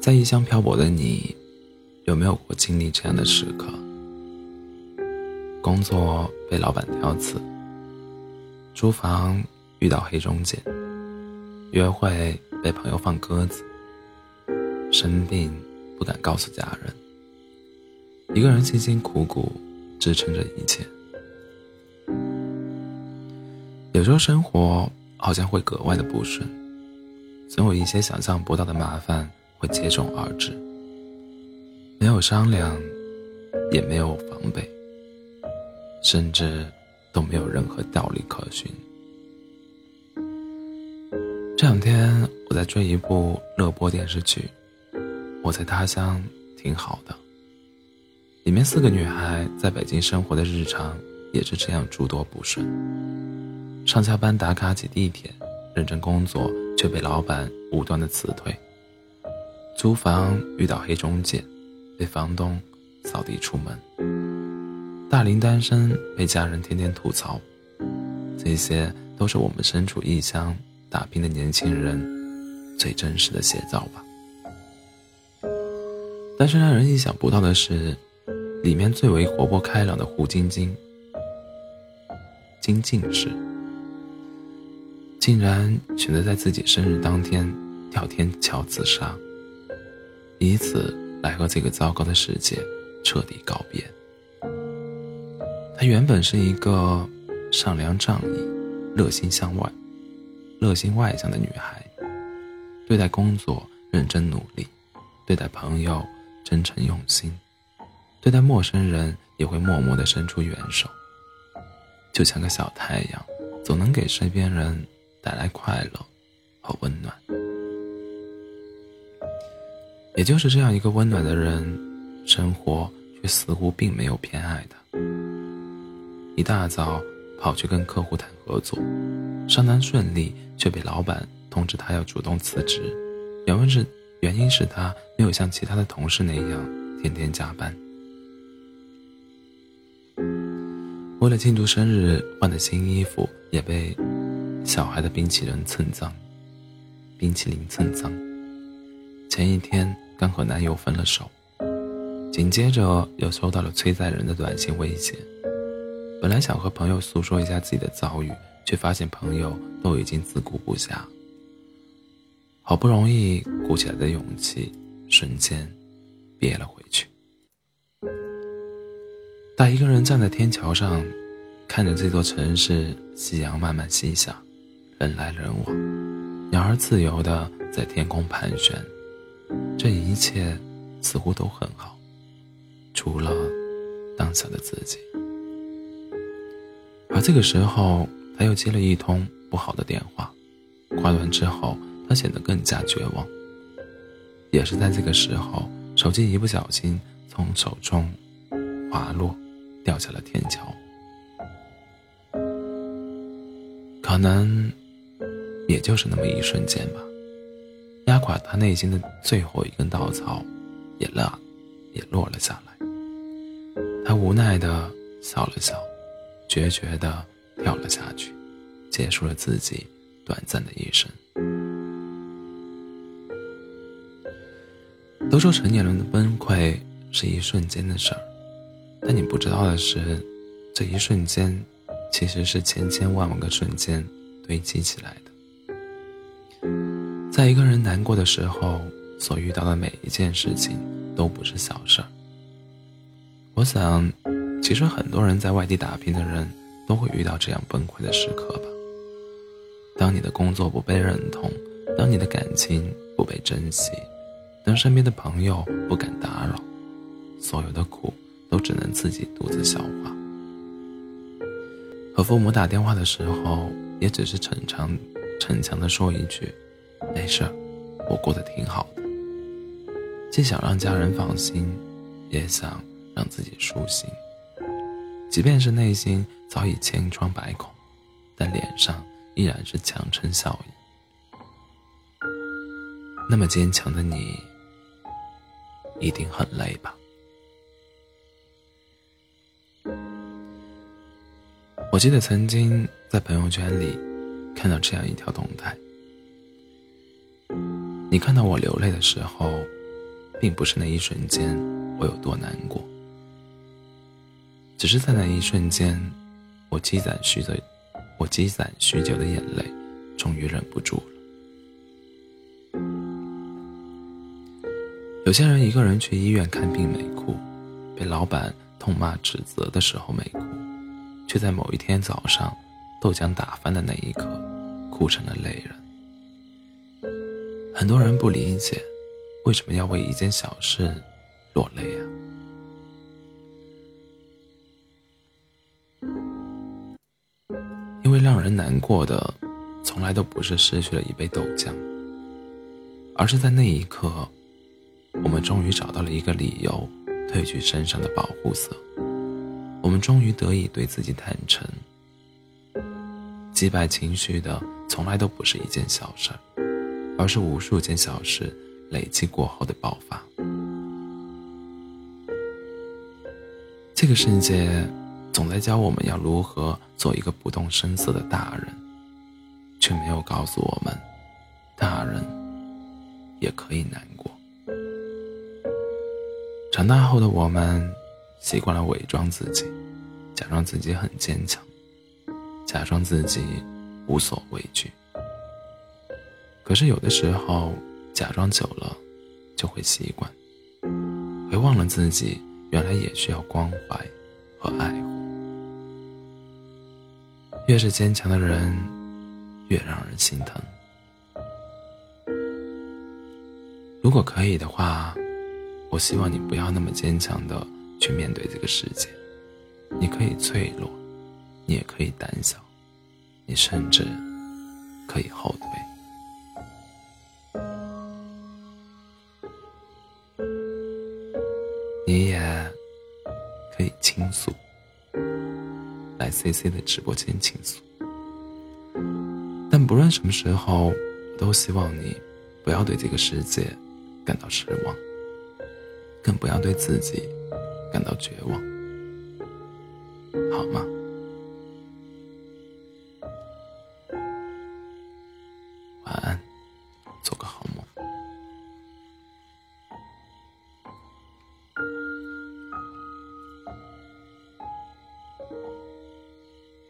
在异乡漂泊的你，有没有过经历这样的时刻？工作被老板挑刺，租房遇到黑中介，约会被朋友放鸽子，生病不敢告诉家人，一个人辛辛苦苦支撑着一切。有时候生活好像会格外的不顺，总有一些想象不到的麻烦会接踵而至，没有商量，也没有防备。甚至都没有任何道理可循。这两天我在追一部热播电视剧，《我在他乡挺好的》。里面四个女孩在北京生活的日常也是这样诸多不顺：上下班打卡挤地铁，认真工作却被老板无端的辞退；租房遇到黑中介，被房东扫地出门。大龄单身被家人天天吐槽，这些都是我们身处异乡打拼的年轻人最真实的写照吧。但是让人意想不到的是，里面最为活泼开朗的胡晶晶，金靖是，竟然选择在自己生日当天跳天桥自杀，以此来和这个糟糕的世界彻底告别。她原本是一个善良仗义、热心向外、热心外向的女孩，对待工作认真努力，对待朋友真诚用心，对待陌生人也会默默的伸出援手，就像个小太阳，总能给身边人带来快乐和温暖。也就是这样一个温暖的人，生活却似乎并没有偏爱他。一大早跑去跟客户谈合作，商谈顺利，却被老板通知他要主动辞职，原因是原因是他没有像其他的同事那样天天加班。为了庆祝生日换的新衣服也被小孩的冰淇淋蹭脏，冰淇淋蹭脏。前一天刚和男友分了手，紧接着又收到了催债人的短信威胁。本来想和朋友诉说一下自己的遭遇，却发现朋友都已经自顾不暇。好不容易鼓起来的勇气，瞬间憋了回去。他一个人站在天桥上，看着这座城市夕阳慢慢西下，人来人往，鸟儿自由的在天空盘旋，这一切似乎都很好，除了当下的自己。而这个时候，他又接了一通不好的电话，挂断之后，他显得更加绝望。也是在这个时候，手机一不小心从手中滑落，掉下了天桥。可能，也就是那么一瞬间吧，压垮他内心的最后一根稻草，也落，也落了下来。他无奈的笑了笑。决绝的跳了下去，结束了自己短暂的一生。都说成年人的崩溃是一瞬间的事儿，但你不知道的是，这一瞬间其实是千千万万个瞬间堆积起来的。在一个人难过的时候，所遇到的每一件事情都不是小事儿。我想。其实很多人在外地打拼的人，都会遇到这样崩溃的时刻吧。当你的工作不被认同，当你的感情不被珍惜，当身边的朋友不敢打扰，所有的苦都只能自己独自消化。和父母打电话的时候，也只是逞强，逞强的说一句：“没事，我过得挺好的。”既想让家人放心，也想让自己舒心。即便是内心早已千疮百孔，但脸上依然是强撑笑意。那么坚强的你，一定很累吧？我记得曾经在朋友圈里看到这样一条动态：你看到我流泪的时候，并不是那一瞬间我有多难过，只是在那一瞬间，我积攒许久、我积攒许久的眼泪，终于忍不住了。有些人一个人去医院看病没哭，被老板痛骂指责的时候没哭，却在某一天早上。豆浆打翻的那一刻，哭成了泪人。很多人不理解，为什么要为一件小事落泪啊？因为让人难过的，从来都不是失去了一杯豆浆，而是在那一刻，我们终于找到了一个理由，褪去身上的保护色，我们终于得以对自己坦诚。击败情绪的从来都不是一件小事儿，而是无数件小事累积过后的爆发。这个世界总在教我们要如何做一个不动声色的大人，却没有告诉我们，大人也可以难过。长大后的我们习惯了伪装自己，假装自己很坚强。假装自己无所畏惧，可是有的时候假装久了就会习惯，会忘了自己原来也需要关怀和爱护。越是坚强的人，越让人心疼。如果可以的话，我希望你不要那么坚强的去面对这个世界，你可以脆弱。你也可以胆小，你甚至可以后退，C C 的直播间倾诉。但不论什么时候，我都希望你不要对这个世界感到失望，更不要对自己感到绝望，好吗？晚安。